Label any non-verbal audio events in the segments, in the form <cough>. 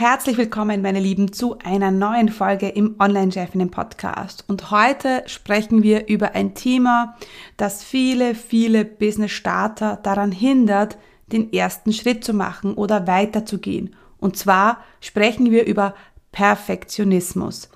Herzlich willkommen, meine Lieben, zu einer neuen Folge im Online-Chefinnen Podcast. Und heute sprechen wir über ein Thema, das viele, viele Business-Starter daran hindert, den ersten Schritt zu machen oder weiterzugehen. Und zwar sprechen wir über Perfektionismus.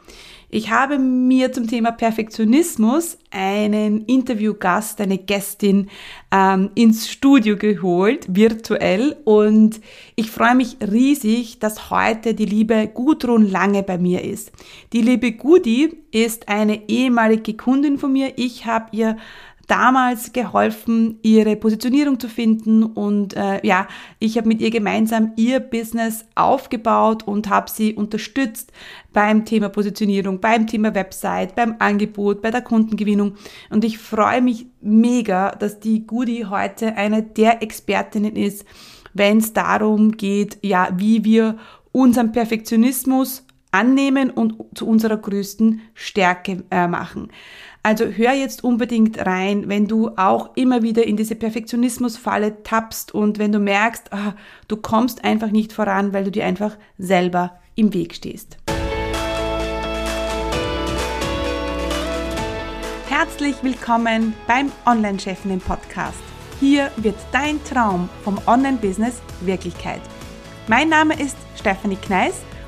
Ich habe mir zum Thema Perfektionismus einen Interviewgast, eine Gästin ähm, ins Studio geholt, virtuell. Und ich freue mich riesig, dass heute die liebe Gudrun Lange bei mir ist. Die liebe Gudi ist eine ehemalige Kundin von mir. Ich habe ihr damals geholfen, ihre Positionierung zu finden. Und äh, ja, ich habe mit ihr gemeinsam ihr Business aufgebaut und habe sie unterstützt beim Thema Positionierung, beim Thema Website, beim Angebot, bei der Kundengewinnung. Und ich freue mich mega, dass die Goody heute eine der Expertinnen ist, wenn es darum geht, ja, wie wir unseren Perfektionismus annehmen und zu unserer größten Stärke äh, machen. Also hör jetzt unbedingt rein, wenn du auch immer wieder in diese Perfektionismusfalle tappst und wenn du merkst, ah, du kommst einfach nicht voran, weil du dir einfach selber im Weg stehst. Herzlich willkommen beim Online-Chefinnen Podcast. Hier wird dein Traum vom Online-Business Wirklichkeit. Mein Name ist Stephanie Kneis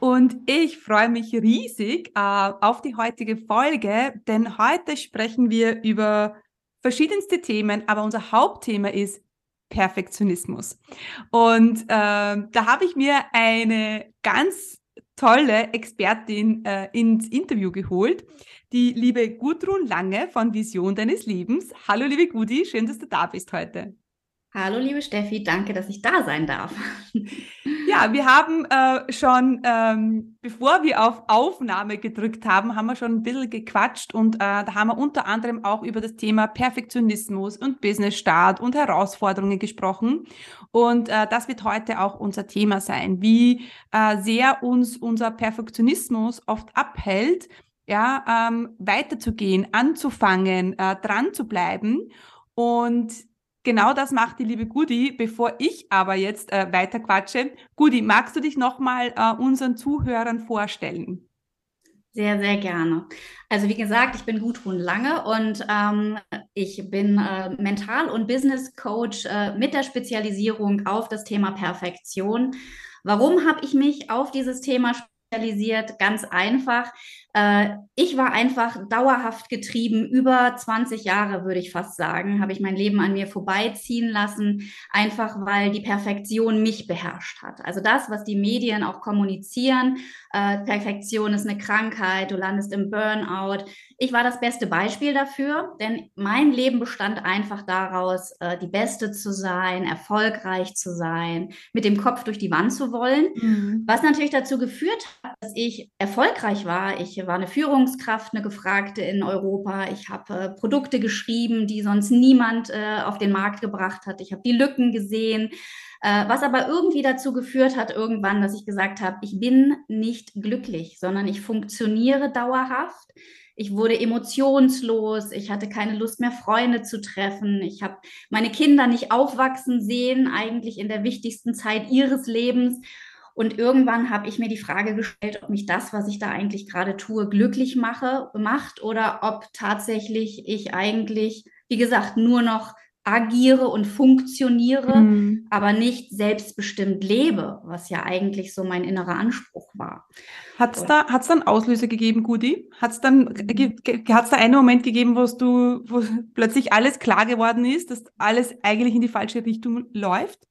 Und ich freue mich riesig äh, auf die heutige Folge, denn heute sprechen wir über verschiedenste Themen, aber unser Hauptthema ist Perfektionismus. Und äh, da habe ich mir eine ganz tolle Expertin äh, ins Interview geholt, die liebe Gudrun Lange von Vision deines Lebens. Hallo liebe Gudi, schön, dass du da bist heute. Hallo, liebe Steffi, danke, dass ich da sein darf. Ja, wir haben äh, schon, ähm, bevor wir auf Aufnahme gedrückt haben, haben wir schon ein bisschen gequatscht und äh, da haben wir unter anderem auch über das Thema Perfektionismus und Business-Start und Herausforderungen gesprochen. Und äh, das wird heute auch unser Thema sein, wie äh, sehr uns unser Perfektionismus oft abhält, ja, ähm, weiterzugehen, anzufangen, äh, dran zu bleiben. Und Genau das macht die liebe Gudi. Bevor ich aber jetzt äh, weiter quatsche, Gudi, magst du dich nochmal äh, unseren Zuhörern vorstellen? Sehr, sehr gerne. Also wie gesagt, ich bin Gudrun Lange und ähm, ich bin äh, Mental- und Business Coach äh, mit der Spezialisierung auf das Thema Perfektion. Warum habe ich mich auf dieses Thema spezialisiert? Ganz einfach. Äh, ich war einfach dauerhaft getrieben. Über 20 Jahre, würde ich fast sagen, habe ich mein Leben an mir vorbeiziehen lassen, einfach weil die Perfektion mich beherrscht hat. Also das, was die Medien auch kommunizieren, äh, Perfektion ist eine Krankheit, du landest im Burnout. Ich war das beste Beispiel dafür, denn mein Leben bestand einfach daraus, äh, die Beste zu sein, erfolgreich zu sein, mit dem Kopf durch die Wand zu wollen, mhm. was natürlich dazu geführt hat, dass ich erfolgreich war. Ich war eine Führungskraft, eine Gefragte in Europa. Ich habe äh, Produkte geschrieben, die sonst niemand äh, auf den Markt gebracht hat. Ich habe die Lücken gesehen, was aber irgendwie dazu geführt hat irgendwann, dass ich gesagt habe, ich bin nicht glücklich, sondern ich funktioniere dauerhaft. Ich wurde emotionslos, ich hatte keine Lust mehr, Freunde zu treffen. Ich habe meine Kinder nicht aufwachsen sehen, eigentlich in der wichtigsten Zeit ihres Lebens. Und irgendwann habe ich mir die Frage gestellt, ob mich das, was ich da eigentlich gerade tue, glücklich mache, macht oder ob tatsächlich ich eigentlich, wie gesagt, nur noch agiere und funktioniere, mhm. aber nicht selbstbestimmt lebe, was ja eigentlich so mein innerer Anspruch war. Hat es da, hat's dann Auslöser gegeben, Gudi? Hat es dann, hat's da einen Moment gegeben, wo du, wo plötzlich alles klar geworden ist, dass alles eigentlich in die falsche Richtung läuft?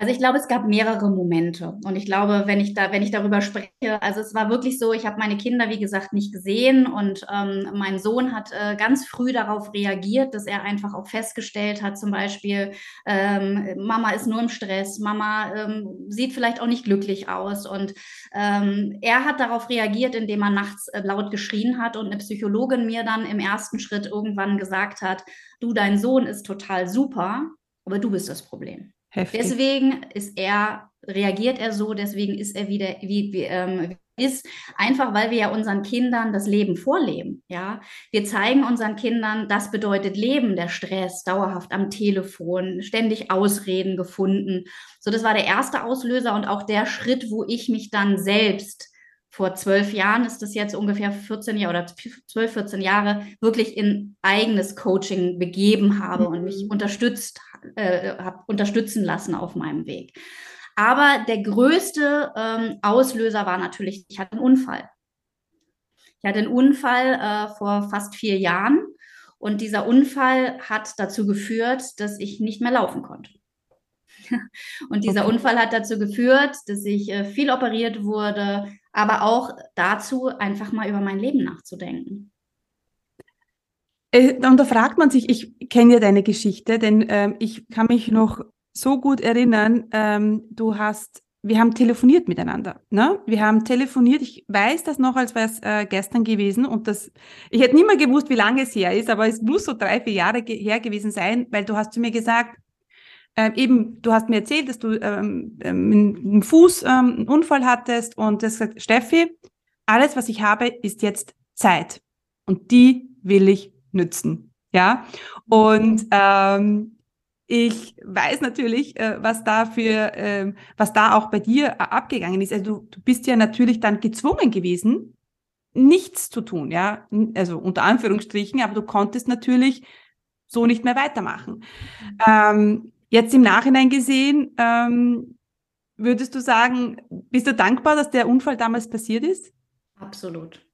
Also ich glaube, es gab mehrere Momente. Und ich glaube, wenn ich da, wenn ich darüber spreche, also es war wirklich so, ich habe meine Kinder, wie gesagt, nicht gesehen und ähm, mein Sohn hat äh, ganz früh darauf reagiert, dass er einfach auch festgestellt hat, zum Beispiel, ähm, Mama ist nur im Stress, Mama ähm, sieht vielleicht auch nicht glücklich aus. Und ähm, er hat darauf reagiert, indem er nachts äh, laut geschrien hat und eine Psychologin mir dann im ersten Schritt irgendwann gesagt hat, du, dein Sohn ist total super, aber du bist das Problem. Heftig. Deswegen ist er, reagiert er so, deswegen ist er wieder, wie, wie ähm, ist, einfach weil wir ja unseren Kindern das Leben vorleben. Ja, wir zeigen unseren Kindern, das bedeutet Leben, der Stress, dauerhaft am Telefon, ständig Ausreden gefunden. So, das war der erste Auslöser und auch der Schritt, wo ich mich dann selbst vor zwölf Jahren ist das jetzt ungefähr 14 Jahre oder 12, 14 Jahre wirklich in eigenes Coaching begeben habe mhm. und mich mhm. unterstützt, äh, habe unterstützen lassen auf meinem Weg. Aber der größte ähm, Auslöser war natürlich, ich hatte einen Unfall. Ich hatte einen Unfall äh, vor fast vier Jahren und dieser Unfall hat dazu geführt, dass ich nicht mehr laufen konnte. <laughs> Und dieser okay. Unfall hat dazu geführt, dass ich äh, viel operiert wurde, aber auch dazu, einfach mal über mein Leben nachzudenken. Äh, und da fragt man sich, ich kenne ja deine Geschichte, denn ähm, ich kann mich noch so gut erinnern, ähm, du hast, wir haben telefoniert miteinander. Ne? Wir haben telefoniert, ich weiß das noch, als wäre es äh, gestern gewesen und das, ich hätte nicht mehr gewusst, wie lange es her ist, aber es muss so drei, vier Jahre her gewesen sein, weil du hast zu mir gesagt, äh, eben, du hast mir erzählt, dass du ähm, ähm, einen Fuß ähm, einen Unfall hattest und das gesagt, Steffi, alles, was ich habe, ist jetzt Zeit und die will ich nützen. Ja, und ähm, ich weiß natürlich, äh, was da für, äh, was da auch bei dir äh, abgegangen ist. Also du, du bist ja natürlich dann gezwungen gewesen, nichts zu tun, ja, also unter Anführungsstrichen, aber du konntest natürlich so nicht mehr weitermachen. Ähm, Jetzt im Nachhinein gesehen, ähm, würdest du sagen, bist du dankbar, dass der Unfall damals passiert ist? Absolut.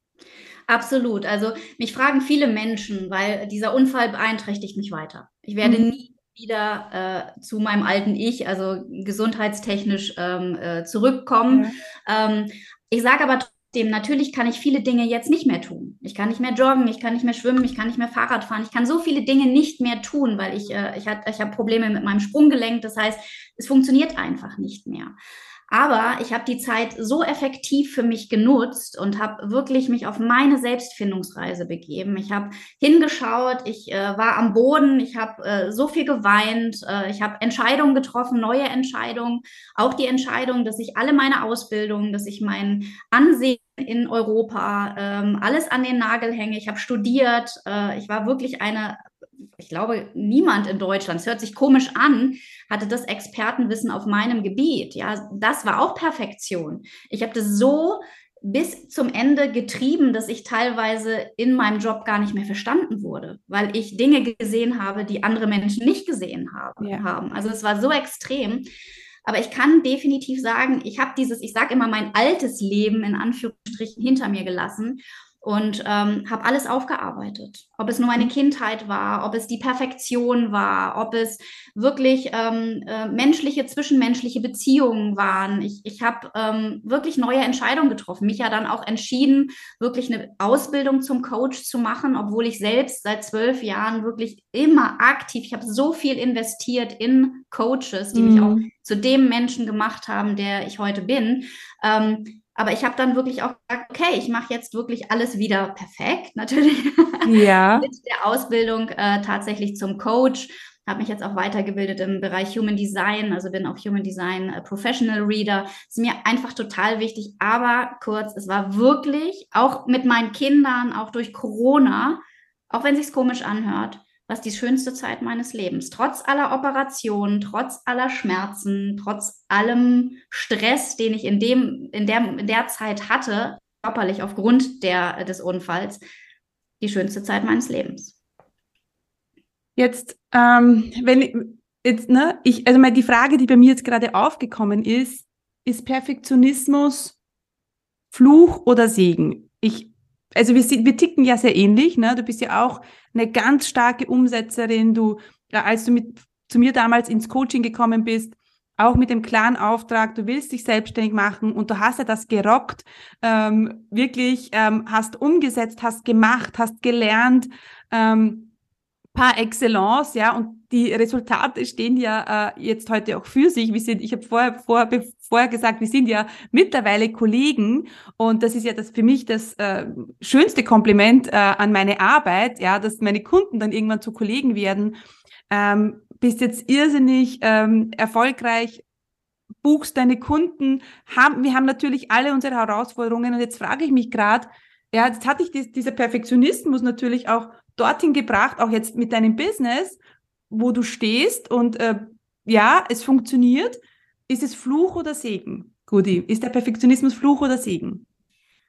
Absolut. Also mich fragen viele Menschen, weil dieser Unfall beeinträchtigt mich weiter. Ich werde mhm. nie wieder äh, zu meinem alten Ich, also gesundheitstechnisch ähm, äh, zurückkommen. Ja. Ähm, ich sage aber trotzdem, natürlich kann ich viele Dinge jetzt nicht mehr tun. Ich kann nicht mehr joggen, ich kann nicht mehr schwimmen, ich kann nicht mehr Fahrrad fahren, ich kann so viele Dinge nicht mehr tun, weil ich, äh, ich, ich habe Probleme mit meinem Sprunggelenk. Das heißt, es funktioniert einfach nicht mehr. Aber ich habe die Zeit so effektiv für mich genutzt und habe wirklich mich auf meine Selbstfindungsreise begeben. Ich habe hingeschaut, ich äh, war am Boden, ich habe äh, so viel geweint, äh, ich habe Entscheidungen getroffen, neue Entscheidungen, auch die Entscheidung, dass ich alle meine Ausbildungen, dass ich mein Ansehen in Europa, ähm, alles an den Nagel hänge. Ich habe studiert, äh, ich war wirklich eine ich glaube, niemand in Deutschland, es hört sich komisch an, hatte das Expertenwissen auf meinem Gebiet. Ja, das war auch Perfektion. Ich habe das so bis zum Ende getrieben, dass ich teilweise in meinem Job gar nicht mehr verstanden wurde, weil ich Dinge gesehen habe, die andere Menschen nicht gesehen haben. Ja. haben. Also es war so extrem. Aber ich kann definitiv sagen, ich habe dieses, ich sage immer, mein altes Leben in Anführungsstrichen hinter mir gelassen und ähm, habe alles aufgearbeitet. Ob es nur meine mhm. Kindheit war, ob es die Perfektion war, ob es wirklich ähm, äh, menschliche, zwischenmenschliche Beziehungen waren. Ich, ich habe ähm, wirklich neue Entscheidungen getroffen. Mich ja dann auch entschieden, wirklich eine Ausbildung zum Coach zu machen, obwohl ich selbst seit zwölf Jahren wirklich immer aktiv, ich habe so viel investiert in Coaches, die mhm. mich auch zu dem Menschen gemacht haben, der ich heute bin. Ähm, aber ich habe dann wirklich auch gesagt, okay, ich mache jetzt wirklich alles wieder perfekt, <laughs> natürlich. Ja. Mit der Ausbildung äh, tatsächlich zum Coach. Habe mich jetzt auch weitergebildet im Bereich Human Design, also bin auch Human Design äh, Professional Reader. Ist mir einfach total wichtig. Aber kurz, es war wirklich auch mit meinen Kindern, auch durch Corona, auch wenn sich's komisch anhört, was die schönste Zeit meines Lebens. Trotz aller Operationen, trotz aller Schmerzen, trotz allem Stress, den ich in, dem, in, der, in der Zeit hatte, körperlich aufgrund der, des Unfalls, die schönste Zeit meines Lebens. Jetzt, ähm, wenn jetzt, ne, ich, also mal die Frage, die bei mir jetzt gerade aufgekommen ist, ist Perfektionismus Fluch oder Segen? Ich also wir, wir ticken ja sehr ähnlich. Ne? Du bist ja auch eine ganz starke Umsetzerin. Du, als du mit, zu mir damals ins Coaching gekommen bist, auch mit dem klaren Auftrag, du willst dich selbstständig machen und du hast ja das gerockt, ähm, wirklich ähm, hast umgesetzt, hast gemacht, hast gelernt, ähm, par excellence, ja, und die Resultate stehen ja äh, jetzt heute auch für sich. Wir sind, ich habe vorher, vorher, vorher gesagt, wir sind ja mittlerweile Kollegen und das ist ja das für mich das äh, schönste Kompliment äh, an meine Arbeit, ja, dass meine Kunden dann irgendwann zu Kollegen werden. Ähm, bist jetzt irrsinnig ähm, erfolgreich, buchst deine Kunden, haben, wir haben natürlich alle unsere Herausforderungen und jetzt frage ich mich gerade, ja, jetzt hatte ich die, dieser Perfektionismus natürlich auch dorthin gebracht, auch jetzt mit deinem Business, wo du stehst und äh, ja, es funktioniert. Ist es Fluch oder Segen, Gudi? Ist der Perfektionismus Fluch oder Segen?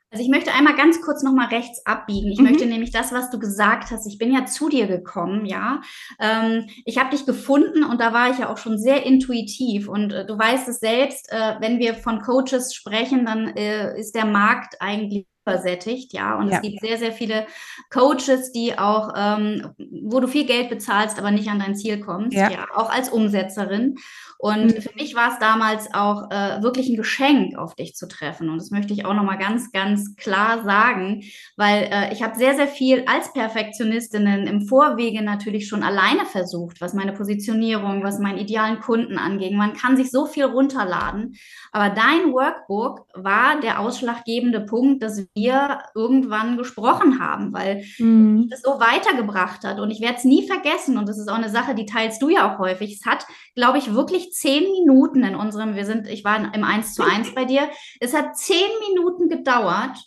Also ich möchte einmal ganz kurz nochmal rechts abbiegen. Ich mhm. möchte nämlich das, was du gesagt hast. Ich bin ja zu dir gekommen, ja. Ähm, ich habe dich gefunden und da war ich ja auch schon sehr intuitiv. Und äh, du weißt es selbst, äh, wenn wir von Coaches sprechen, dann äh, ist der Markt eigentlich übersättigt, ja. Und ja. es gibt sehr, sehr viele Coaches, die auch, ähm, wo du viel Geld bezahlst, aber nicht an dein Ziel kommst, ja, ja auch als Umsetzerin. Und mhm. für mich war es damals auch äh, wirklich ein Geschenk, auf dich zu treffen. Und das möchte ich auch nochmal ganz, ganz klar sagen, weil äh, ich habe sehr, sehr viel als Perfektionistinnen im Vorwege natürlich schon alleine versucht, was meine Positionierung, was meinen idealen Kunden anging. Man kann sich so viel runterladen. Aber dein Workbook war der ausschlaggebende Punkt, dass wir irgendwann gesprochen haben, weil mhm. es so weitergebracht hat. Und ich werde es nie vergessen. Und das ist auch eine Sache, die teilst du ja auch häufig. Es hat, glaube ich, wirklich zehn Minuten in unserem, wir sind, ich war im 1 zu 1 bei dir, es hat zehn Minuten gedauert,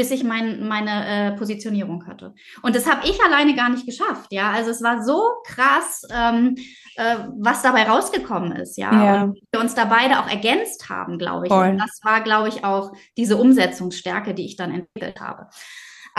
bis ich mein, meine äh, Positionierung hatte. Und das habe ich alleine gar nicht geschafft, ja. Also es war so krass, ähm, äh, was dabei rausgekommen ist, ja. ja. Und wir uns da beide auch ergänzt haben, glaube ich. Voll. Und das war, glaube ich, auch diese Umsetzungsstärke, die ich dann entwickelt habe.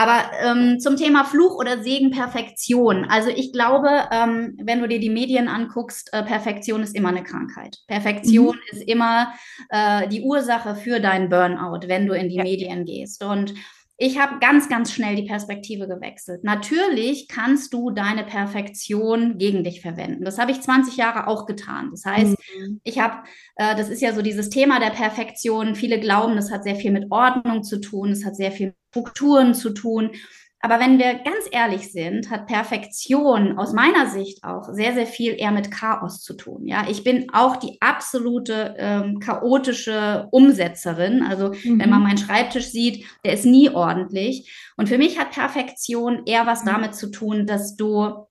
Aber ähm, zum Thema Fluch oder Segen, Perfektion. Also ich glaube, ähm, wenn du dir die Medien anguckst, äh, Perfektion ist immer eine Krankheit. Perfektion mhm. ist immer äh, die Ursache für deinen Burnout, wenn du in die ja. Medien gehst. Und ich habe ganz, ganz schnell die Perspektive gewechselt. Natürlich kannst du deine Perfektion gegen dich verwenden. Das habe ich 20 Jahre auch getan. Das heißt, mhm. ich habe, äh, das ist ja so dieses Thema der Perfektion. Viele glauben, das hat sehr viel mit Ordnung zu tun, es hat sehr viel mit Strukturen zu tun. Aber wenn wir ganz ehrlich sind, hat Perfektion aus meiner Sicht auch sehr, sehr viel eher mit Chaos zu tun. Ja, ich bin auch die absolute ähm, chaotische Umsetzerin. Also mhm. wenn man meinen Schreibtisch sieht, der ist nie ordentlich. Und für mich hat Perfektion eher was mhm. damit zu tun, dass du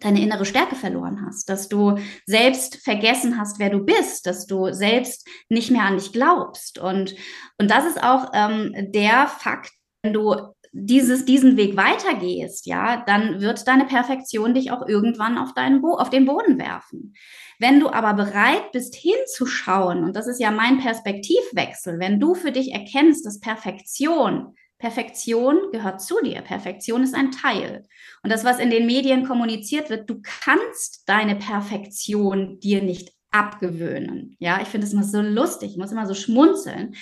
deine innere Stärke verloren hast, dass du selbst vergessen hast, wer du bist, dass du selbst nicht mehr an dich glaubst. Und, und das ist auch ähm, der Fakt, wenn du dieses, diesen Weg weitergehst, ja, dann wird deine Perfektion dich auch irgendwann auf, deinen Bo auf den Boden werfen. Wenn du aber bereit bist, hinzuschauen, und das ist ja mein Perspektivwechsel, wenn du für dich erkennst, dass Perfektion, Perfektion gehört zu dir, Perfektion ist ein Teil. Und das, was in den Medien kommuniziert wird, du kannst deine Perfektion dir nicht abgewöhnen. Ja, ich finde es immer so lustig, ich muss immer so schmunzeln.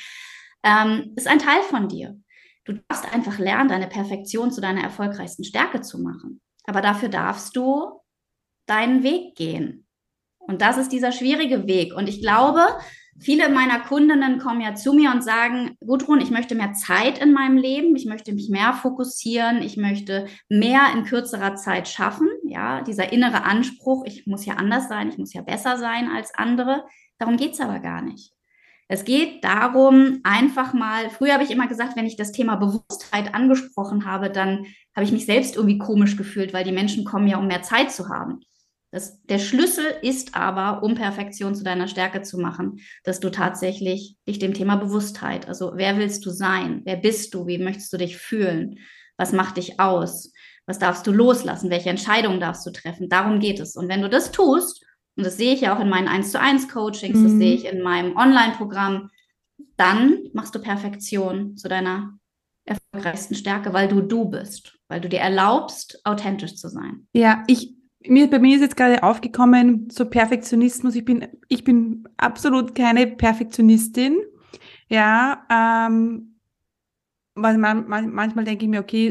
Ähm, ist ein Teil von dir. Du darfst einfach lernen, deine Perfektion zu deiner erfolgreichsten Stärke zu machen. Aber dafür darfst du deinen Weg gehen. Und das ist dieser schwierige Weg. Und ich glaube, viele meiner Kundinnen kommen ja zu mir und sagen, Gudrun, ich möchte mehr Zeit in meinem Leben, ich möchte mich mehr fokussieren, ich möchte mehr in kürzerer Zeit schaffen. Ja, dieser innere Anspruch, ich muss ja anders sein, ich muss ja besser sein als andere. Darum geht es aber gar nicht. Es geht darum, einfach mal, früher habe ich immer gesagt, wenn ich das Thema Bewusstheit angesprochen habe, dann habe ich mich selbst irgendwie komisch gefühlt, weil die Menschen kommen ja, um mehr Zeit zu haben. Das, der Schlüssel ist aber, um Perfektion zu deiner Stärke zu machen, dass du tatsächlich dich dem Thema Bewusstheit, also wer willst du sein? Wer bist du? Wie möchtest du dich fühlen? Was macht dich aus? Was darfst du loslassen? Welche Entscheidungen darfst du treffen? Darum geht es. Und wenn du das tust, und das sehe ich ja auch in meinen 1 zu 1 Coachings, mhm. das sehe ich in meinem Online-Programm, dann machst du Perfektion zu deiner erfolgreichsten Stärke, weil du du bist, weil du dir erlaubst, authentisch zu sein. Ja, ich, mir, bei mir ist jetzt gerade aufgekommen, so Perfektionismus. Ich bin, ich bin absolut keine Perfektionistin. Ja, ähm, weil man, man, manchmal denke ich mir, okay,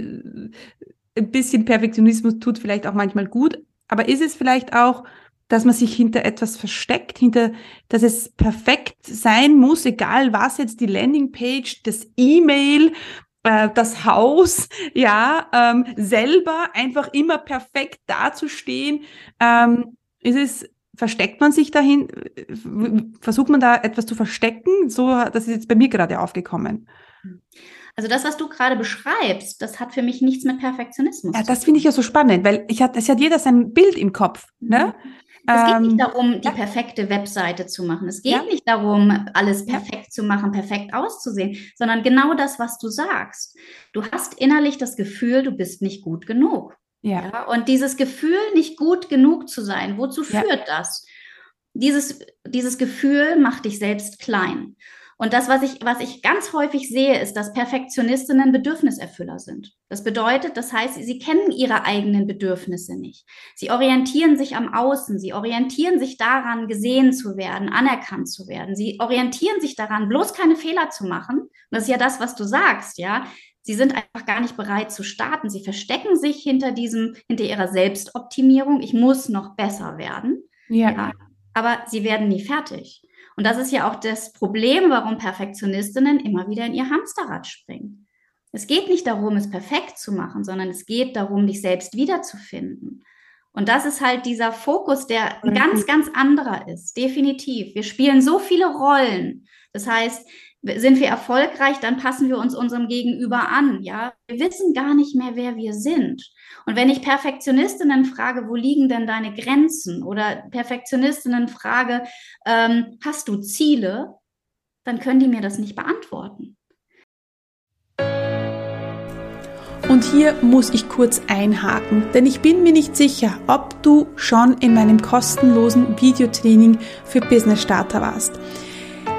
ein bisschen Perfektionismus tut vielleicht auch manchmal gut, aber ist es vielleicht auch dass man sich hinter etwas versteckt, hinter, dass es perfekt sein muss, egal was jetzt die Landingpage, das E-Mail, äh, das Haus, <laughs> ja, ähm, selber einfach immer perfekt dazustehen. Ähm, ist es, versteckt man sich dahin, versucht man da etwas zu verstecken? So, das ist jetzt bei mir gerade aufgekommen. Also das, was du gerade beschreibst, das hat für mich nichts mit Perfektionismus. Ja, das finde ich ja so spannend, weil ich hat, es hat jeder sein Bild im Kopf. Ne? Mhm. Es geht nicht ähm, darum, die perfekte Webseite zu machen. Es geht ja. nicht darum, alles perfekt zu machen, perfekt auszusehen, sondern genau das, was du sagst. Du hast innerlich das Gefühl, du bist nicht gut genug. Ja. ja. Und dieses Gefühl, nicht gut genug zu sein, wozu führt das? Dieses, dieses Gefühl macht dich selbst klein. Und das, was ich, was ich ganz häufig sehe, ist, dass Perfektionistinnen Bedürfniserfüller sind. Das bedeutet, das heißt, sie kennen ihre eigenen Bedürfnisse nicht. Sie orientieren sich am Außen, sie orientieren sich daran, gesehen zu werden, anerkannt zu werden. Sie orientieren sich daran, bloß keine Fehler zu machen. Und das ist ja das, was du sagst, ja. Sie sind einfach gar nicht bereit zu starten. Sie verstecken sich hinter diesem, hinter ihrer Selbstoptimierung. Ich muss noch besser werden. ja. ja aber sie werden nie fertig. Und das ist ja auch das Problem, warum Perfektionistinnen immer wieder in ihr Hamsterrad springen. Es geht nicht darum, es perfekt zu machen, sondern es geht darum, dich selbst wiederzufinden. Und das ist halt dieser Fokus, der ein ganz, ganz anderer ist. Definitiv. Wir spielen so viele Rollen. Das heißt, sind wir erfolgreich, dann passen wir uns unserem Gegenüber an. Ja, wir wissen gar nicht mehr, wer wir sind. Und wenn ich Perfektionistinnen frage, wo liegen denn deine Grenzen? Oder Perfektionistinnen frage, ähm, hast du Ziele? Dann können die mir das nicht beantworten. Und hier muss ich kurz einhaken, denn ich bin mir nicht sicher, ob du schon in meinem kostenlosen Videotraining für Business Starter warst.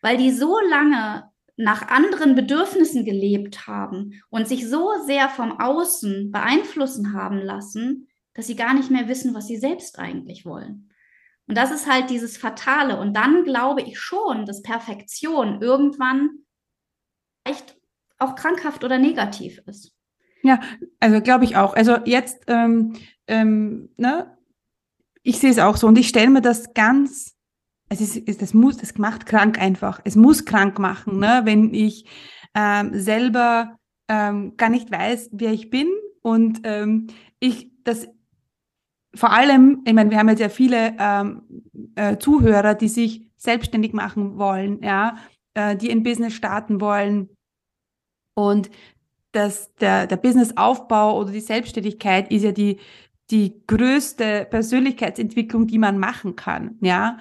Weil die so lange nach anderen Bedürfnissen gelebt haben und sich so sehr vom Außen beeinflussen haben lassen, dass sie gar nicht mehr wissen, was sie selbst eigentlich wollen. Und das ist halt dieses Fatale. Und dann glaube ich schon, dass Perfektion irgendwann echt auch krankhaft oder negativ ist. Ja, also glaube ich auch. Also jetzt, ähm, ähm, ne, ich sehe es auch so und ich stelle mir das ganz es ist, das muss, das macht krank einfach. Es muss krank machen, ne? wenn ich ähm, selber ähm, gar nicht weiß, wer ich bin und ähm, ich das vor allem, ich meine, wir haben jetzt ja viele ähm, äh, Zuhörer, die sich selbstständig machen wollen, ja, äh, die ein Business starten wollen und das, der, der Businessaufbau oder die Selbstständigkeit ist ja die, die größte Persönlichkeitsentwicklung, die man machen kann, ja.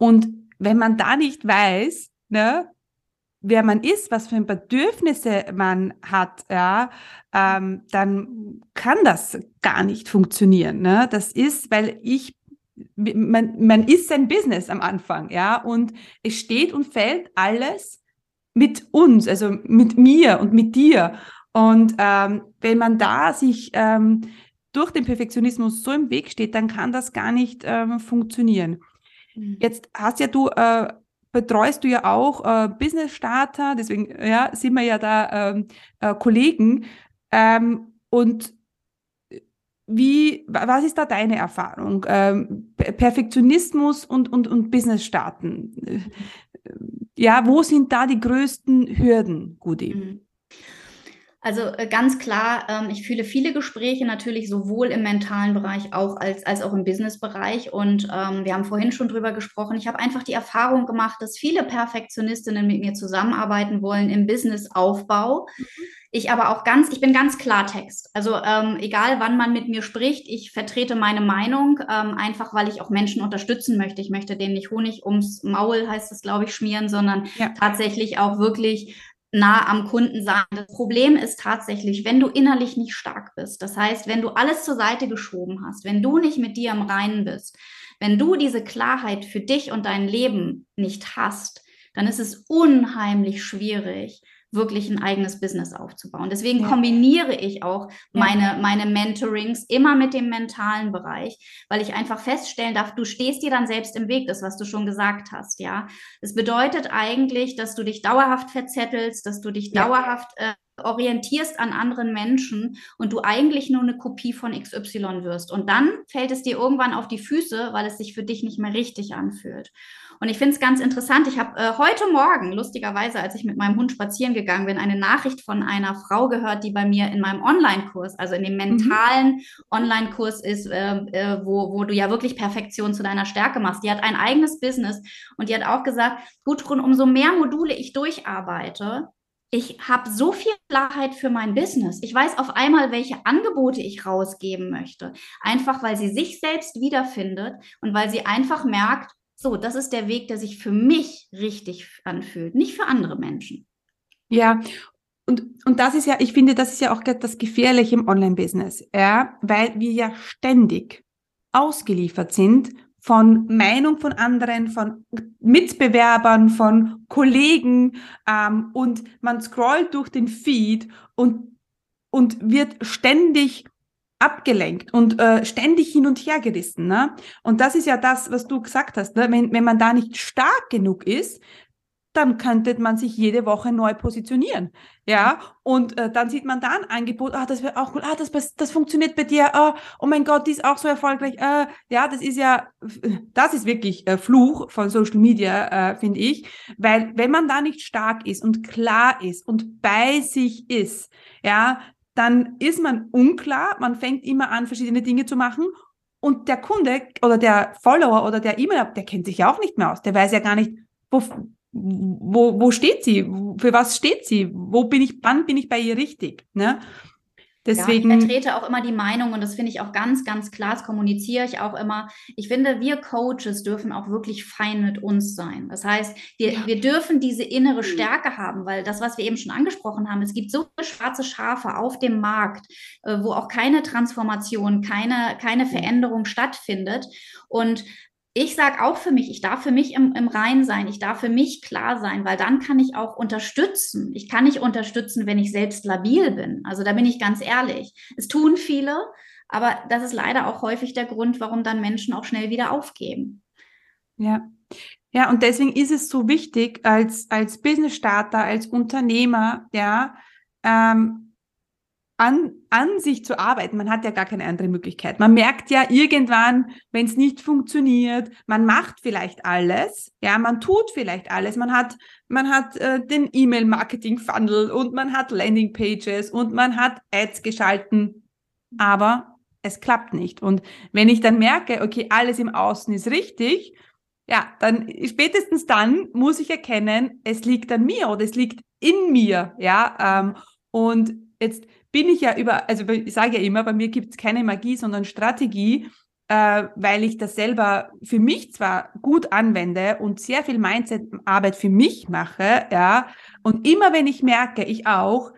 Und wenn man da nicht weiß, ne, wer man ist, was für Bedürfnisse man hat, ja, ähm, dann kann das gar nicht funktionieren. Ne? Das ist, weil ich, man, man ist sein Business am Anfang, ja, und es steht und fällt alles mit uns, also mit mir und mit dir. Und ähm, wenn man da sich ähm, durch den Perfektionismus so im Weg steht, dann kann das gar nicht ähm, funktionieren. Mhm. Jetzt hast ja du, äh, betreust du ja auch äh, Business-Starter, deswegen ja, sind wir ja da ähm, äh, Kollegen. Ähm, und wie, was ist da deine Erfahrung? Ähm, Perfektionismus und, und, und Business starten. Ja, wo sind da die größten Hürden, Gudi? Also äh, ganz klar, ähm, ich fühle viele Gespräche natürlich sowohl im mentalen Bereich auch als, als auch im Businessbereich. Und ähm, wir haben vorhin schon drüber gesprochen. Ich habe einfach die Erfahrung gemacht, dass viele Perfektionistinnen mit mir zusammenarbeiten wollen im Businessaufbau. Mhm. Ich aber auch ganz, ich bin ganz Klartext. Also ähm, egal, wann man mit mir spricht, ich vertrete meine Meinung, einfach weil ich auch Menschen unterstützen möchte. Ich möchte denen nicht Honig ums Maul, heißt das, glaube ich, schmieren, sondern ja. tatsächlich auch wirklich nah am Kunden sein. Das Problem ist tatsächlich, wenn du innerlich nicht stark bist, das heißt, wenn du alles zur Seite geschoben hast, wenn du nicht mit dir im Reinen bist, wenn du diese Klarheit für dich und dein Leben nicht hast, dann ist es unheimlich schwierig, wirklich ein eigenes Business aufzubauen. Deswegen ja. kombiniere ich auch meine, meine Mentorings immer mit dem mentalen Bereich, weil ich einfach feststellen darf, du stehst dir dann selbst im Weg, das, was du schon gesagt hast, ja. Es bedeutet eigentlich, dass du dich dauerhaft verzettelst, dass du dich dauerhaft äh, orientierst an anderen Menschen und du eigentlich nur eine Kopie von XY wirst. Und dann fällt es dir irgendwann auf die Füße, weil es sich für dich nicht mehr richtig anfühlt. Und ich finde es ganz interessant. Ich habe äh, heute Morgen, lustigerweise, als ich mit meinem Hund spazieren gegangen bin, eine Nachricht von einer Frau gehört, die bei mir in meinem Online-Kurs, also in dem mhm. mentalen mhm. Online-Kurs ist, äh, äh, wo, wo du ja wirklich Perfektion zu deiner Stärke machst. Die hat ein eigenes Business und die hat auch gesagt, Gudrun, umso mehr Module ich durcharbeite, ich habe so viel Klarheit für mein Business. Ich weiß auf einmal, welche Angebote ich rausgeben möchte. Einfach weil sie sich selbst wiederfindet und weil sie einfach merkt, so, das ist der Weg, der sich für mich richtig anfühlt, nicht für andere Menschen. Ja, und, und das ist ja, ich finde, das ist ja auch das Gefährliche im Online-Business, ja, weil wir ja ständig ausgeliefert sind von Meinung von anderen, von Mitbewerbern, von Kollegen ähm, und man scrollt durch den Feed und, und wird ständig abgelenkt und äh, ständig hin und her gerissen. Ne? Und das ist ja das, was du gesagt hast. Ne? Wenn, wenn man da nicht stark genug ist, dann könnte man sich jede Woche neu positionieren. Ja, und äh, dann sieht man da ein Angebot, ah, das wäre auch cool, ah, das, das funktioniert bei dir, ah, oh mein Gott, die ist auch so erfolgreich. Äh, ja, das ist ja, das ist wirklich äh, Fluch von Social Media, äh, finde ich, weil wenn man da nicht stark ist und klar ist und bei sich ist, ja, dann ist man unklar, man fängt immer an, verschiedene Dinge zu machen und der Kunde oder der Follower oder der E-Mail, der kennt sich ja auch nicht mehr aus. Der weiß ja gar nicht, wo, wo, wo steht sie? Für was steht sie? Wo bin ich, wann bin ich bei ihr richtig? Ne? Deswegen, ja, ich vertrete auch immer die Meinung und das finde ich auch ganz, ganz klar, das kommuniziere ich auch immer. Ich finde, wir Coaches dürfen auch wirklich fein mit uns sein. Das heißt, wir, ja. wir dürfen diese innere mhm. Stärke haben, weil das, was wir eben schon angesprochen haben, es gibt so viele schwarze Schafe auf dem Markt, äh, wo auch keine Transformation, keine, keine Veränderung stattfindet. Und ich sage auch für mich, ich darf für mich im, im Rein sein, ich darf für mich klar sein, weil dann kann ich auch unterstützen. Ich kann nicht unterstützen, wenn ich selbst labil bin. Also da bin ich ganz ehrlich. Es tun viele, aber das ist leider auch häufig der Grund, warum dann Menschen auch schnell wieder aufgeben. Ja. Ja, und deswegen ist es so wichtig, als, als Business-Starter, als Unternehmer, ja, ähm, an, an sich zu arbeiten. Man hat ja gar keine andere Möglichkeit. Man merkt ja irgendwann, wenn es nicht funktioniert, man macht vielleicht alles, ja, man tut vielleicht alles. Man hat, man hat äh, den E-Mail-Marketing-Funnel und man hat Landing-Pages und man hat Ads geschalten, aber es klappt nicht. Und wenn ich dann merke, okay, alles im Außen ist richtig, ja, dann spätestens dann muss ich erkennen, es liegt an mir oder es liegt in mir, ja. Ähm, und jetzt bin ich ja über, also ich sage ja immer, bei mir gibt es keine Magie, sondern Strategie, äh, weil ich das selber für mich zwar gut anwende und sehr viel Mindset-Arbeit für mich mache, ja, und immer wenn ich merke, ich auch,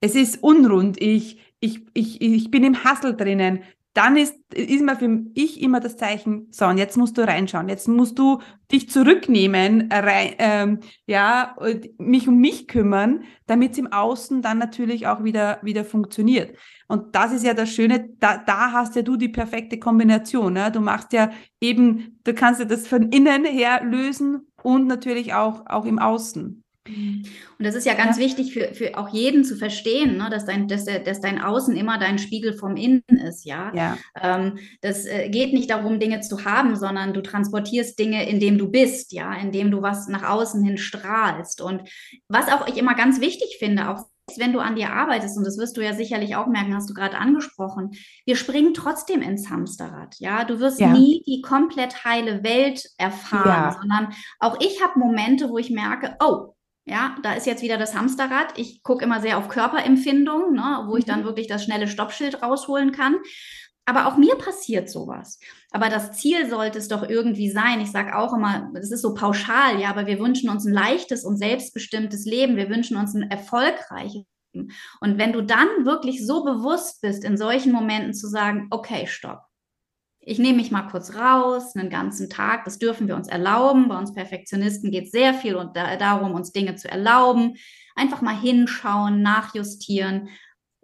es ist unrund, ich, ich, ich, ich bin im Hassel drinnen, dann ist, ist immer für ich immer das Zeichen, so, und jetzt musst du reinschauen, jetzt musst du dich zurücknehmen, rein, ähm, ja, mich um mich kümmern, damit es im Außen dann natürlich auch wieder, wieder funktioniert. Und das ist ja das Schöne, da, da hast ja du die perfekte Kombination. Ne? Du machst ja eben, du kannst ja das von innen her lösen und natürlich auch, auch im Außen. Und das ist ja ganz ja. wichtig für, für auch jeden zu verstehen, ne, dass, dein, dass, der, dass dein Außen immer dein Spiegel vom Innen ist, ja. ja. Ähm, das äh, geht nicht darum, Dinge zu haben, sondern du transportierst Dinge, indem du bist, ja, indem du was nach außen hin strahlst. Und was auch ich immer ganz wichtig finde, auch wenn du an dir arbeitest, und das wirst du ja sicherlich auch merken, hast du gerade angesprochen, wir springen trotzdem ins Hamsterrad. Ja, du wirst ja. nie die komplett heile Welt erfahren, sondern auch ich habe Momente, wo ich merke, oh, ja, da ist jetzt wieder das Hamsterrad. Ich gucke immer sehr auf Körperempfindung, ne, wo ich dann mhm. wirklich das schnelle Stoppschild rausholen kann. Aber auch mir passiert sowas. Aber das Ziel sollte es doch irgendwie sein. Ich sage auch immer, es ist so pauschal, ja, aber wir wünschen uns ein leichtes und selbstbestimmtes Leben. Wir wünschen uns ein erfolgreiches Leben. Und wenn du dann wirklich so bewusst bist, in solchen Momenten zu sagen, okay, stopp. Ich nehme mich mal kurz raus, einen ganzen Tag. Das dürfen wir uns erlauben. Bei uns Perfektionisten geht es sehr viel und darum, uns Dinge zu erlauben. Einfach mal hinschauen, nachjustieren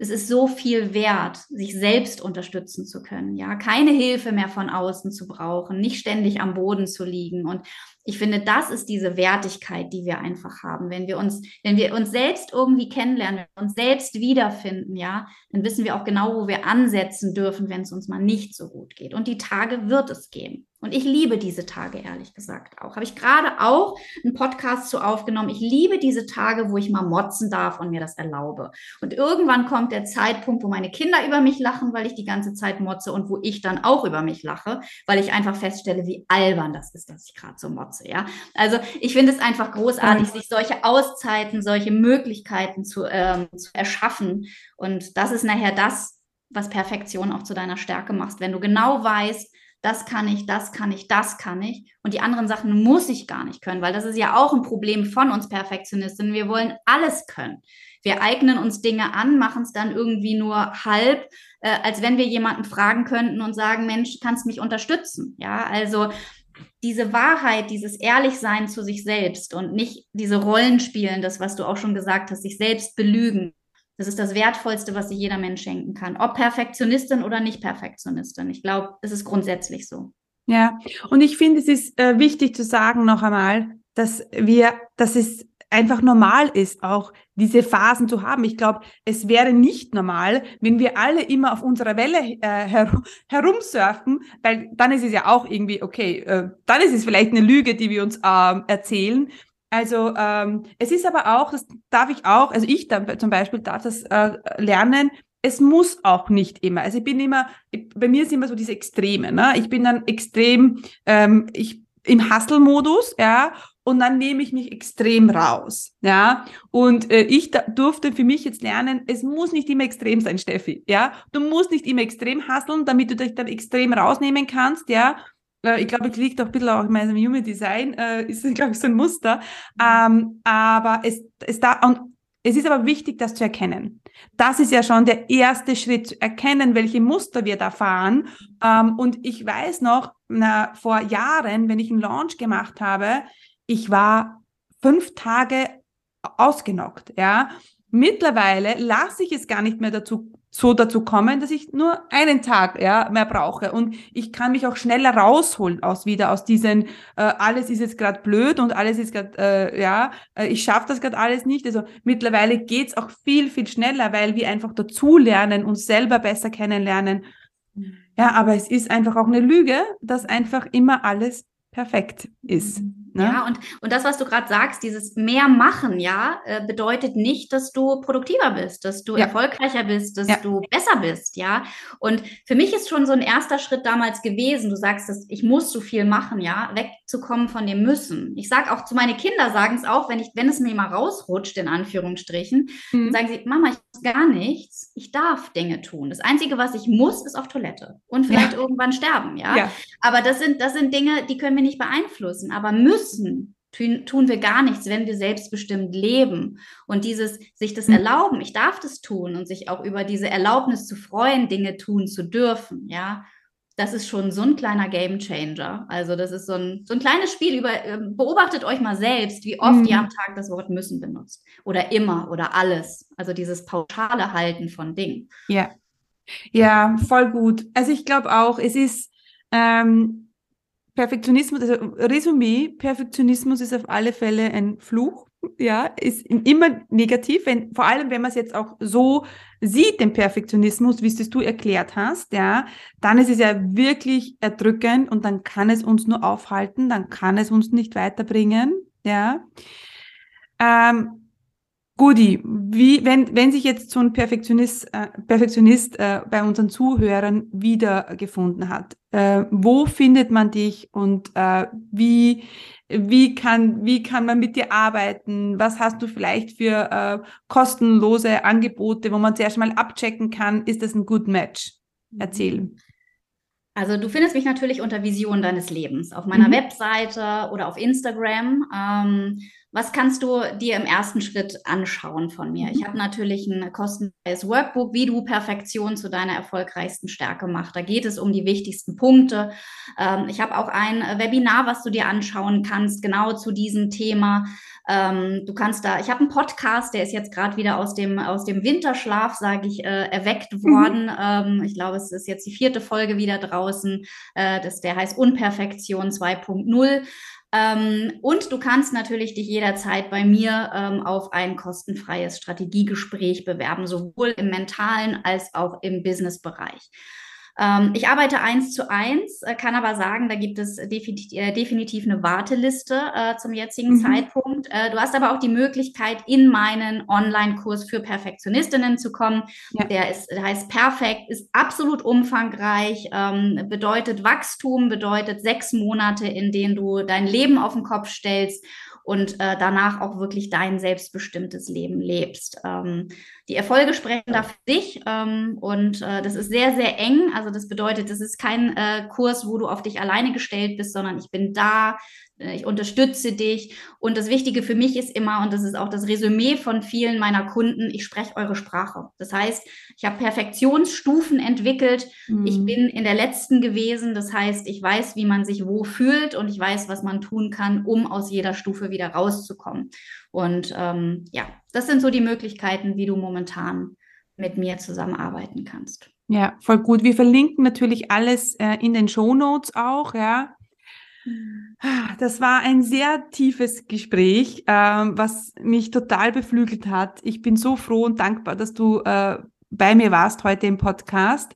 es ist so viel wert, sich selbst unterstützen zu können, ja, keine Hilfe mehr von außen zu brauchen, nicht ständig am Boden zu liegen und ich finde, das ist diese Wertigkeit, die wir einfach haben. Wenn wir uns, wenn wir uns selbst irgendwie kennenlernen, uns selbst wiederfinden, ja, dann wissen wir auch genau, wo wir ansetzen dürfen, wenn es uns mal nicht so gut geht. Und die Tage wird es geben. Und ich liebe diese Tage, ehrlich gesagt auch. Habe ich gerade auch einen Podcast zu aufgenommen. Ich liebe diese Tage, wo ich mal motzen darf und mir das erlaube. Und irgendwann kommt der Zeitpunkt, wo meine Kinder über mich lachen, weil ich die ganze Zeit motze und wo ich dann auch über mich lache, weil ich einfach feststelle, wie albern das ist, dass ich gerade so motze. Ja. Also ich finde es einfach großartig, sich solche Auszeiten, solche Möglichkeiten zu, ähm, zu erschaffen. Und das ist nachher das, was Perfektion auch zu deiner Stärke macht. Wenn du genau weißt, das kann ich, das kann ich, das kann ich. Und die anderen Sachen muss ich gar nicht können, weil das ist ja auch ein Problem von uns Perfektionistinnen. Wir wollen alles können. Wir eignen uns Dinge an, machen es dann irgendwie nur halb, äh, als wenn wir jemanden fragen könnten und sagen, Mensch, kannst mich unterstützen? Ja, also diese Wahrheit, dieses Ehrlichsein zu sich selbst und nicht diese Rollen spielen, das, was du auch schon gesagt hast, sich selbst belügen. Das ist das Wertvollste, was sich jeder Mensch schenken kann. Ob Perfektionistin oder nicht Perfektionistin. Ich glaube, es ist grundsätzlich so. Ja, und ich finde, es ist äh, wichtig zu sagen noch einmal, dass wir, dass es einfach normal ist, auch diese Phasen zu haben. Ich glaube, es wäre nicht normal, wenn wir alle immer auf unserer Welle äh, her herumsurfen, weil dann ist es ja auch irgendwie, okay, äh, dann ist es vielleicht eine Lüge, die wir uns äh, erzählen. Also ähm, es ist aber auch, das darf ich auch, also ich dann zum Beispiel darf das äh, lernen, es muss auch nicht immer. Also ich bin immer, ich, bei mir ist immer so diese Extreme. Ne? Ich bin dann extrem, ähm, ich im Hustle-Modus, ja, und dann nehme ich mich extrem raus, ja. Und äh, ich da, durfte für mich jetzt lernen, es muss nicht immer extrem sein, Steffi, ja. Du musst nicht immer extrem hasseln, damit du dich dann extrem rausnehmen kannst, ja. Äh, ich glaube, es liegt auch ein bisschen auch in meinem Human Design, äh, ist, glaube ich, so ein Muster. Ähm, aber es, es da, und es ist aber wichtig, das zu erkennen. Das ist ja schon der erste Schritt, zu erkennen, welche Muster wir da fahren. Ähm, und ich weiß noch, na, vor Jahren, wenn ich einen Launch gemacht habe, ich war fünf Tage ausgenockt, ja. Mittlerweile lasse ich es gar nicht mehr dazu so dazu kommen, dass ich nur einen Tag ja, mehr brauche. Und ich kann mich auch schneller rausholen aus wieder aus diesen äh, alles ist jetzt gerade blöd und alles ist gerade äh, ja äh, ich schaffe das gerade alles nicht. Also mittlerweile geht's auch viel viel schneller weil wir einfach dazu lernen uns selber besser kennenlernen. Ja aber es ist einfach auch eine Lüge dass einfach immer alles perfekt ist. Mhm. Ne? Ja, und, und das, was du gerade sagst, dieses mehr machen, ja, äh, bedeutet nicht, dass du produktiver bist, dass du ja. erfolgreicher bist, dass ja. du besser bist, ja. Und für mich ist schon so ein erster Schritt damals gewesen, du sagst, dass ich muss so viel machen, ja, wegzukommen von dem Müssen. Ich sage auch zu meine Kinder sagen es auch, wenn ich, wenn es mir mal rausrutscht, in Anführungsstrichen, mhm. sagen sie, Mama, ich muss gar nichts, ich darf Dinge tun. Das Einzige, was ich muss, ist auf Toilette und vielleicht ja. irgendwann sterben, ja. Aber das sind, das sind Dinge, die können wir nicht beeinflussen, aber müssen müssen, tun, wir gar nichts, wenn wir selbstbestimmt leben. Und dieses sich das hm. erlauben, ich darf das tun und sich auch über diese Erlaubnis zu freuen, Dinge tun zu dürfen, ja, das ist schon so ein kleiner Game Changer. Also das ist so ein, so ein kleines Spiel über, ähm, beobachtet euch mal selbst, wie oft mhm. ihr am Tag das Wort müssen benutzt. Oder immer oder alles. Also dieses pauschale Halten von Dingen. Ja. Ja, voll gut. Also ich glaube auch, es ist, ähm, Perfektionismus, also Resümee, Perfektionismus ist auf alle Fälle ein Fluch, ja, ist immer negativ, wenn, vor allem wenn man es jetzt auch so sieht, den Perfektionismus, wie es du erklärt hast, ja, dann ist es ja wirklich erdrückend und dann kann es uns nur aufhalten, dann kann es uns nicht weiterbringen, ja. Ähm, Gudi, wie, wenn, wenn sich jetzt so ein Perfektionist, äh, Perfektionist äh, bei unseren Zuhörern wiedergefunden hat, äh, wo findet man dich und äh, wie, wie, kann, wie kann man mit dir arbeiten? Was hast du vielleicht für äh, kostenlose Angebote, wo man zuerst mal abchecken kann, ist das ein good Match? Erzähl. Also du findest mich natürlich unter Vision deines Lebens auf meiner mhm. Webseite oder auf Instagram. Ähm, was kannst du dir im ersten Schritt anschauen von mir? Ich mhm. habe natürlich ein kostenfreies Workbook, wie du Perfektion zu deiner erfolgreichsten Stärke machst. Da geht es um die wichtigsten Punkte. Ähm, ich habe auch ein Webinar, was du dir anschauen kannst, genau zu diesem Thema. Ähm, du kannst da, ich habe einen Podcast, der ist jetzt gerade wieder aus dem, aus dem Winterschlaf, sage ich, äh, erweckt mhm. worden. Mhm. Ich glaube, es ist jetzt die vierte Folge wieder draußen. Äh, das, der heißt Unperfektion 2.0. Ähm, und du kannst natürlich dich jederzeit bei mir ähm, auf ein kostenfreies Strategiegespräch bewerben, sowohl im mentalen als auch im Businessbereich. Ähm, ich arbeite eins zu eins, äh, kann aber sagen, da gibt es definitiv, äh, definitiv eine Warteliste äh, zum jetzigen mhm. Zeitpunkt. Du hast aber auch die Möglichkeit, in meinen Online-Kurs für Perfektionistinnen zu kommen. Ja. Der, ist, der heißt Perfekt, ist absolut umfangreich, ähm, bedeutet Wachstum, bedeutet sechs Monate, in denen du dein Leben auf den Kopf stellst und danach auch wirklich dein selbstbestimmtes Leben lebst. Die Erfolge sprechen da für dich ähm, und äh, das ist sehr, sehr eng. Also das bedeutet, das ist kein äh, Kurs, wo du auf dich alleine gestellt bist, sondern ich bin da, äh, ich unterstütze dich. Und das Wichtige für mich ist immer, und das ist auch das Resümee von vielen meiner Kunden, ich spreche eure Sprache. Das heißt, ich habe Perfektionsstufen entwickelt. Mhm. Ich bin in der letzten gewesen. Das heißt, ich weiß, wie man sich wo fühlt und ich weiß, was man tun kann, um aus jeder Stufe wieder rauszukommen. Und ähm, ja, das sind so die Möglichkeiten, wie du momentan mit mir zusammenarbeiten kannst. Ja, voll gut. Wir verlinken natürlich alles äh, in den Show Notes auch, ja. Das war ein sehr tiefes Gespräch, äh, was mich total beflügelt hat. Ich bin so froh und dankbar, dass du äh, bei mir warst heute im Podcast.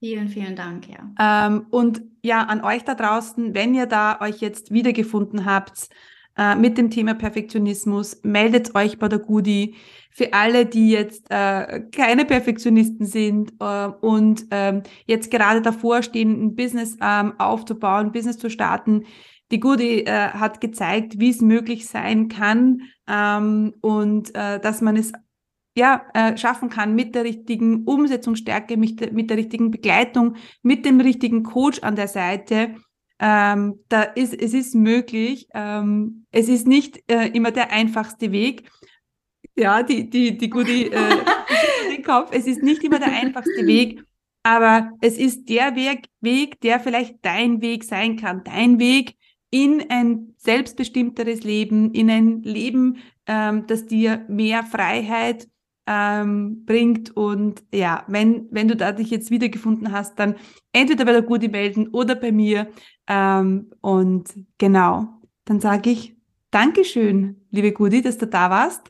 Vielen, vielen Dank, ja. Ähm, und ja, an euch da draußen, wenn ihr da euch jetzt wiedergefunden habt äh, mit dem Thema Perfektionismus, meldet euch bei der Goodie. Für alle, die jetzt äh, keine Perfektionisten sind äh, und ähm, jetzt gerade davor stehen, ein Business ähm, aufzubauen, ein Business zu starten, die Goodie äh, hat gezeigt, wie es möglich sein kann ähm, und äh, dass man es ja, äh, schaffen kann mit der richtigen Umsetzungsstärke, mit der, mit der richtigen Begleitung, mit dem richtigen Coach an der Seite ähm, da ist, es ist möglich. Ähm, es ist nicht äh, immer der einfachste Weg. Ja, die, die, die gute äh, den Kopf. Es ist nicht immer der einfachste Weg, aber es ist der Weg, Weg, der vielleicht dein Weg sein kann. Dein Weg in ein selbstbestimmteres Leben, in ein Leben, ähm, das dir mehr Freiheit ähm, bringt. Und ja, wenn, wenn du da dich jetzt wiedergefunden hast, dann entweder bei der Gudi melden oder bei mir. Ähm, und genau, dann sage ich Dankeschön, liebe Gudi, dass du da warst.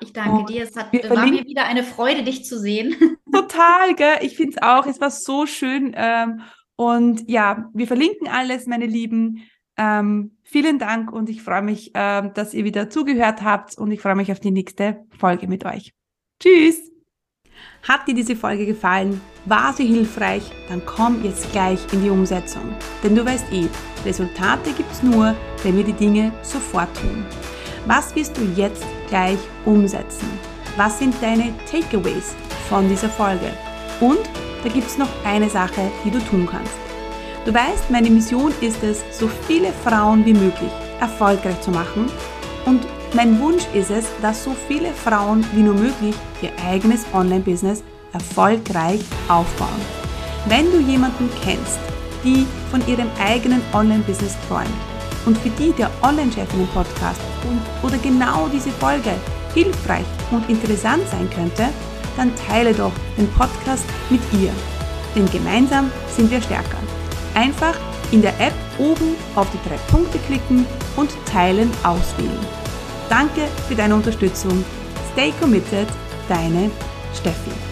Ich danke und dir. Es hat, war mir wieder eine Freude, dich zu sehen. <laughs> <laughs> Total, gell? Ich finde es auch. Es war so schön. Ähm, und ja, wir verlinken alles, meine Lieben. Ähm, vielen Dank und ich freue mich, ähm, dass ihr wieder zugehört habt und ich freue mich auf die nächste Folge mit euch. Tschüss! Hat dir diese Folge gefallen? War sie hilfreich? Dann komm jetzt gleich in die Umsetzung. Denn du weißt eh, Resultate gibt's nur, wenn wir die Dinge sofort tun. Was wirst du jetzt gleich umsetzen? Was sind deine Takeaways von dieser Folge? Und da gibt's noch eine Sache, die du tun kannst. Du weißt, meine Mission ist es, so viele Frauen wie möglich erfolgreich zu machen und mein Wunsch ist es, dass so viele Frauen wie nur möglich ihr eigenes Online-Business erfolgreich aufbauen. Wenn du jemanden kennst, die von ihrem eigenen Online-Business träumt und für die der Online-Chefinnen-Podcast oder genau diese Folge hilfreich und interessant sein könnte, dann teile doch den Podcast mit ihr. Denn gemeinsam sind wir stärker. Einfach in der App oben auf die drei Punkte klicken und Teilen auswählen. Danke für deine Unterstützung. Stay committed, deine Steffi.